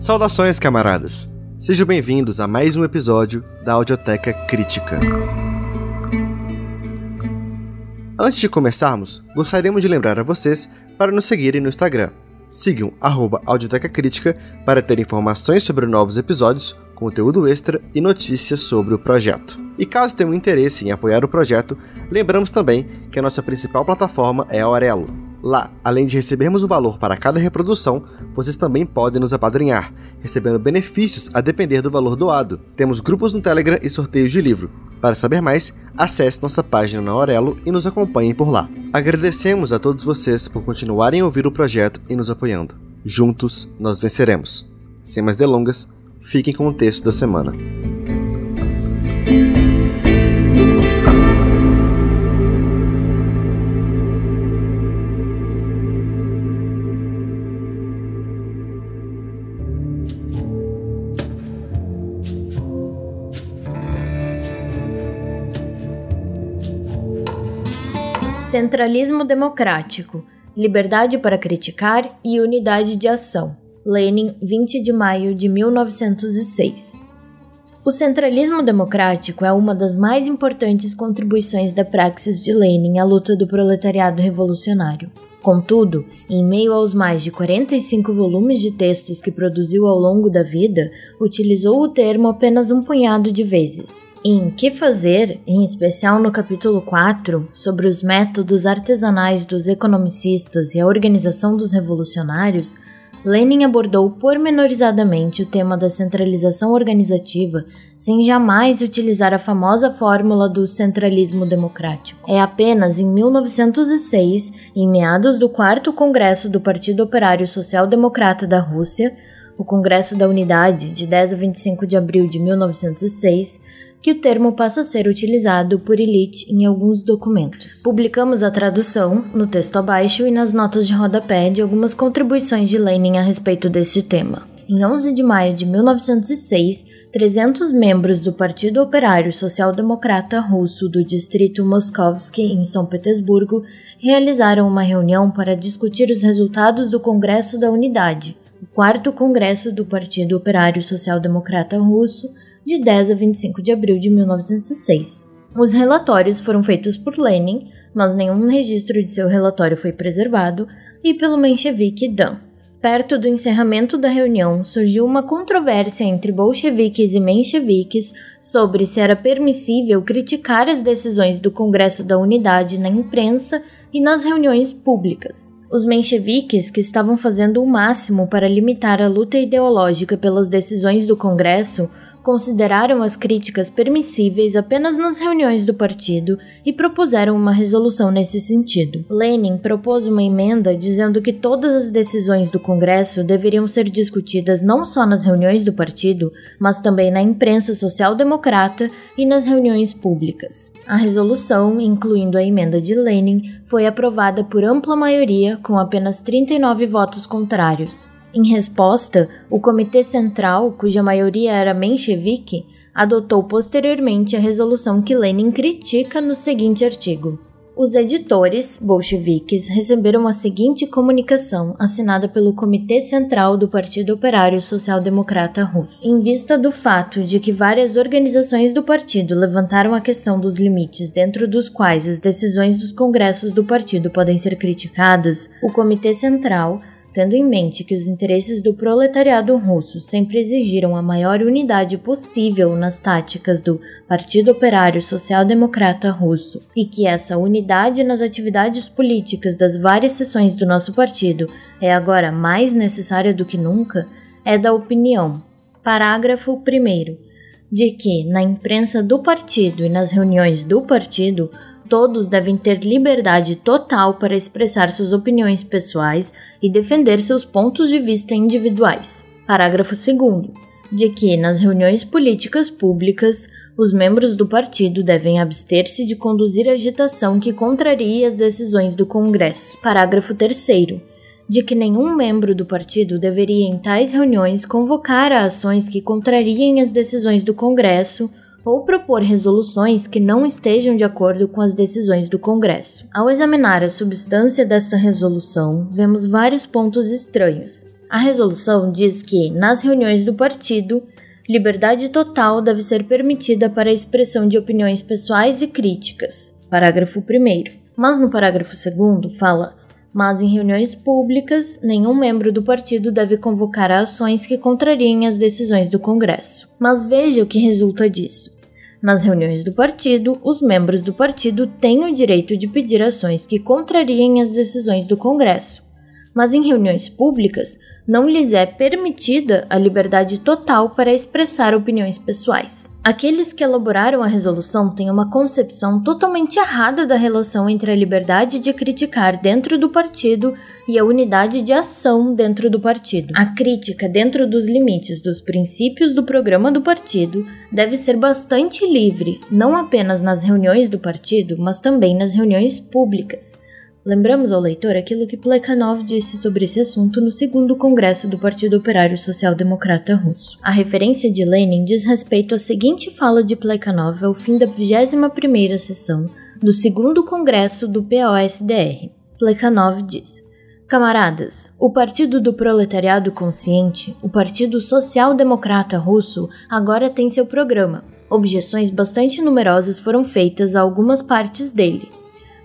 Saudações, camaradas! Sejam bem-vindos a mais um episódio da Audioteca Crítica. Antes de começarmos, gostaríamos de lembrar a vocês para nos seguirem no Instagram. Sigam Audioteca Crítica para ter informações sobre novos episódios, conteúdo extra e notícias sobre o projeto. E caso tenham interesse em apoiar o projeto, lembramos também que a nossa principal plataforma é a Aurelo. Lá, além de recebermos um valor para cada reprodução, vocês também podem nos apadrinhar, recebendo benefícios a depender do valor doado. Temos grupos no Telegram e sorteios de livro. Para saber mais, acesse nossa página na Aurelo e nos acompanhem por lá. Agradecemos a todos vocês por continuarem a ouvir o projeto e nos apoiando. Juntos, nós venceremos. Sem mais delongas, fiquem com o texto da semana. Centralismo democrático, liberdade para criticar e unidade de ação. Lenin, 20 de maio de 1906. O centralismo democrático é uma das mais importantes contribuições da praxis de Lenin à luta do proletariado revolucionário. Contudo, em meio aos mais de 45 volumes de textos que produziu ao longo da vida, utilizou o termo apenas um punhado de vezes. Em Que Fazer, em especial no capítulo 4, sobre os métodos artesanais dos economicistas e a organização dos revolucionários, Lenin abordou pormenorizadamente o tema da centralização organizativa sem jamais utilizar a famosa fórmula do centralismo democrático. É apenas em 1906, em meados do quarto congresso do Partido Operário Social Democrata da Rússia, o Congresso da Unidade, de 10 a 25 de abril de 1906, que o termo passa a ser utilizado por elite em alguns documentos. Publicamos a tradução no texto abaixo e nas notas de rodapé de algumas contribuições de Lenin a respeito deste tema. Em 11 de maio de 1906, 300 membros do Partido Operário Social Democrata Russo do distrito Moskovsky, em São Petersburgo, realizaram uma reunião para discutir os resultados do Congresso da Unidade, o quarto congresso do Partido Operário Social Democrata Russo, de 10 a 25 de abril de 1906. Os relatórios foram feitos por Lenin, mas nenhum registro de seu relatório foi preservado, e pelo menchevique Dan. Perto do encerramento da reunião, surgiu uma controvérsia entre bolcheviques e mencheviques sobre se era permissível criticar as decisões do Congresso da Unidade na imprensa e nas reuniões públicas. Os mencheviques, que estavam fazendo o máximo para limitar a luta ideológica pelas decisões do Congresso, consideraram as críticas permissíveis apenas nas reuniões do partido e propuseram uma resolução nesse sentido. Lenin propôs uma emenda dizendo que todas as decisões do Congresso deveriam ser discutidas não só nas reuniões do partido, mas também na imprensa social-democrata e nas reuniões públicas. A resolução, incluindo a emenda de Lenin, foi aprovada por ampla maioria com apenas 39 votos contrários. Em resposta, o Comitê Central, cuja maioria era menchevique, adotou posteriormente a resolução que Lenin critica no seguinte artigo. Os editores bolcheviques receberam a seguinte comunicação assinada pelo Comitê Central do Partido Operário Social Democrata Russo. Em vista do fato de que várias organizações do partido levantaram a questão dos limites dentro dos quais as decisões dos congressos do partido podem ser criticadas, o Comitê Central Tendo em mente que os interesses do proletariado russo sempre exigiram a maior unidade possível nas táticas do Partido Operário Social Democrata Russo e que essa unidade nas atividades políticas das várias seções do nosso partido é agora mais necessária do que nunca, é da opinião. Parágrafo 1. De que, na imprensa do partido e nas reuniões do partido, todos devem ter liberdade total para expressar suas opiniões pessoais e defender seus pontos de vista individuais. Parágrafo 2. De que, nas reuniões políticas públicas, os membros do partido devem abster-se de conduzir agitação que contrarie as decisões do Congresso. Parágrafo 3 de que nenhum membro do partido deveria em tais reuniões convocar a ações que contrariem as decisões do Congresso ou propor resoluções que não estejam de acordo com as decisões do Congresso. Ao examinar a substância desta resolução, vemos vários pontos estranhos. A resolução diz que, nas reuniões do partido, liberdade total deve ser permitida para a expressão de opiniões pessoais e críticas. Parágrafo 1. Mas no parágrafo 2 fala: mas em reuniões públicas, nenhum membro do partido deve convocar ações que contrariem as decisões do Congresso. Mas veja o que resulta disso. Nas reuniões do partido, os membros do partido têm o direito de pedir ações que contrariem as decisões do Congresso mas em reuniões públicas não lhes é permitida a liberdade total para expressar opiniões pessoais. Aqueles que elaboraram a resolução têm uma concepção totalmente errada da relação entre a liberdade de criticar dentro do partido e a unidade de ação dentro do partido. A crítica dentro dos limites dos princípios do programa do partido deve ser bastante livre, não apenas nas reuniões do partido, mas também nas reuniões públicas. Lembramos ao leitor aquilo que Plekhanov disse sobre esse assunto no segundo congresso do Partido Operário Social Democrata Russo. A referência de Lenin diz respeito à seguinte fala de Plekhanov ao fim da 21ª sessão do segundo congresso do POSDR. Plekhanov diz: Camaradas, o Partido do Proletariado Consciente, o Partido Social Democrata Russo, agora tem seu programa. Objeções bastante numerosas foram feitas a algumas partes dele,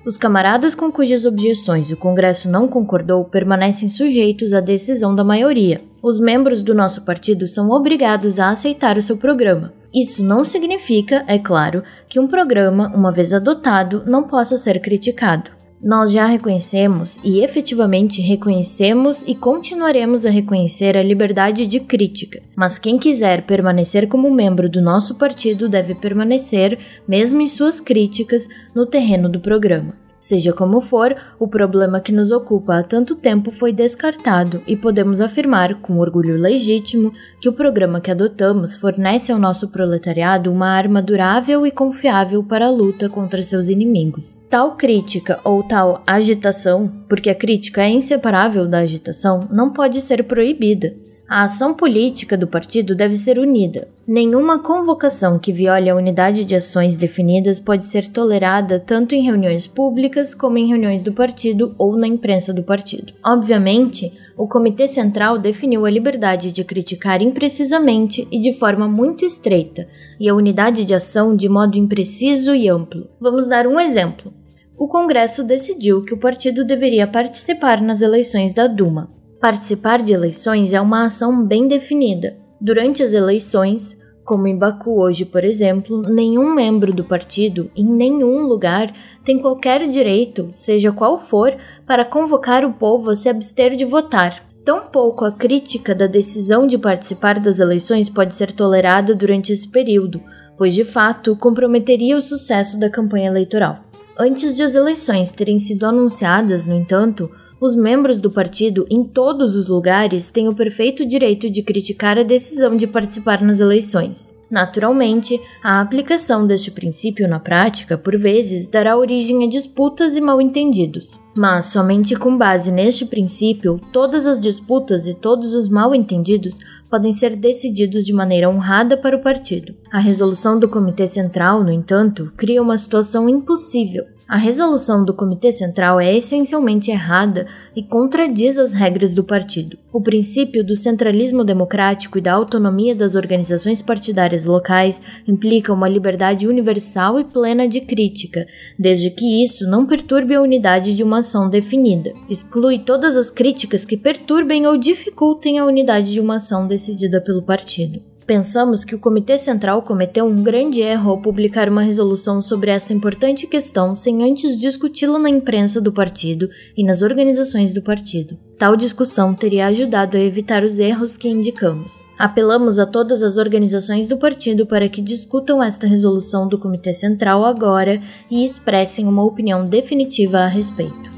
os camaradas com cujas objeções o Congresso não concordou permanecem sujeitos à decisão da maioria. Os membros do nosso partido são obrigados a aceitar o seu programa. Isso não significa, é claro, que um programa, uma vez adotado, não possa ser criticado. Nós já reconhecemos e efetivamente reconhecemos e continuaremos a reconhecer a liberdade de crítica, mas quem quiser permanecer como membro do nosso partido deve permanecer, mesmo em suas críticas, no terreno do programa. Seja como for, o problema que nos ocupa há tanto tempo foi descartado e podemos afirmar, com orgulho legítimo, que o programa que adotamos fornece ao nosso proletariado uma arma durável e confiável para a luta contra seus inimigos. Tal crítica ou tal agitação, porque a crítica é inseparável da agitação, não pode ser proibida. A ação política do partido deve ser unida. Nenhuma convocação que viole a unidade de ações definidas pode ser tolerada tanto em reuniões públicas como em reuniões do partido ou na imprensa do partido. Obviamente, o Comitê Central definiu a liberdade de criticar imprecisamente e de forma muito estreita, e a unidade de ação de modo impreciso e amplo. Vamos dar um exemplo. O Congresso decidiu que o partido deveria participar nas eleições da Duma. Participar de eleições é uma ação bem definida. Durante as eleições, como em Baku hoje, por exemplo, nenhum membro do partido, em nenhum lugar, tem qualquer direito, seja qual for, para convocar o povo a se abster de votar. Tampouco a crítica da decisão de participar das eleições pode ser tolerada durante esse período, pois de fato comprometeria o sucesso da campanha eleitoral. Antes de as eleições terem sido anunciadas, no entanto, os membros do partido, em todos os lugares, têm o perfeito direito de criticar a decisão de participar nas eleições. Naturalmente, a aplicação deste princípio na prática, por vezes, dará origem a disputas e mal-entendidos. Mas, somente com base neste princípio, todas as disputas e todos os mal-entendidos podem ser decididos de maneira honrada para o partido. A resolução do Comitê Central, no entanto, cria uma situação impossível a resolução do Comitê Central é essencialmente errada e contradiz as regras do partido. O princípio do centralismo democrático e da autonomia das organizações partidárias locais implica uma liberdade universal e plena de crítica, desde que isso não perturbe a unidade de uma ação definida. Exclui todas as críticas que perturbem ou dificultem a unidade de uma ação decidida pelo partido. Pensamos que o Comitê Central cometeu um grande erro ao publicar uma resolução sobre essa importante questão sem antes discuti-la na imprensa do partido e nas organizações do partido. Tal discussão teria ajudado a evitar os erros que indicamos. Apelamos a todas as organizações do partido para que discutam esta resolução do Comitê Central agora e expressem uma opinião definitiva a respeito.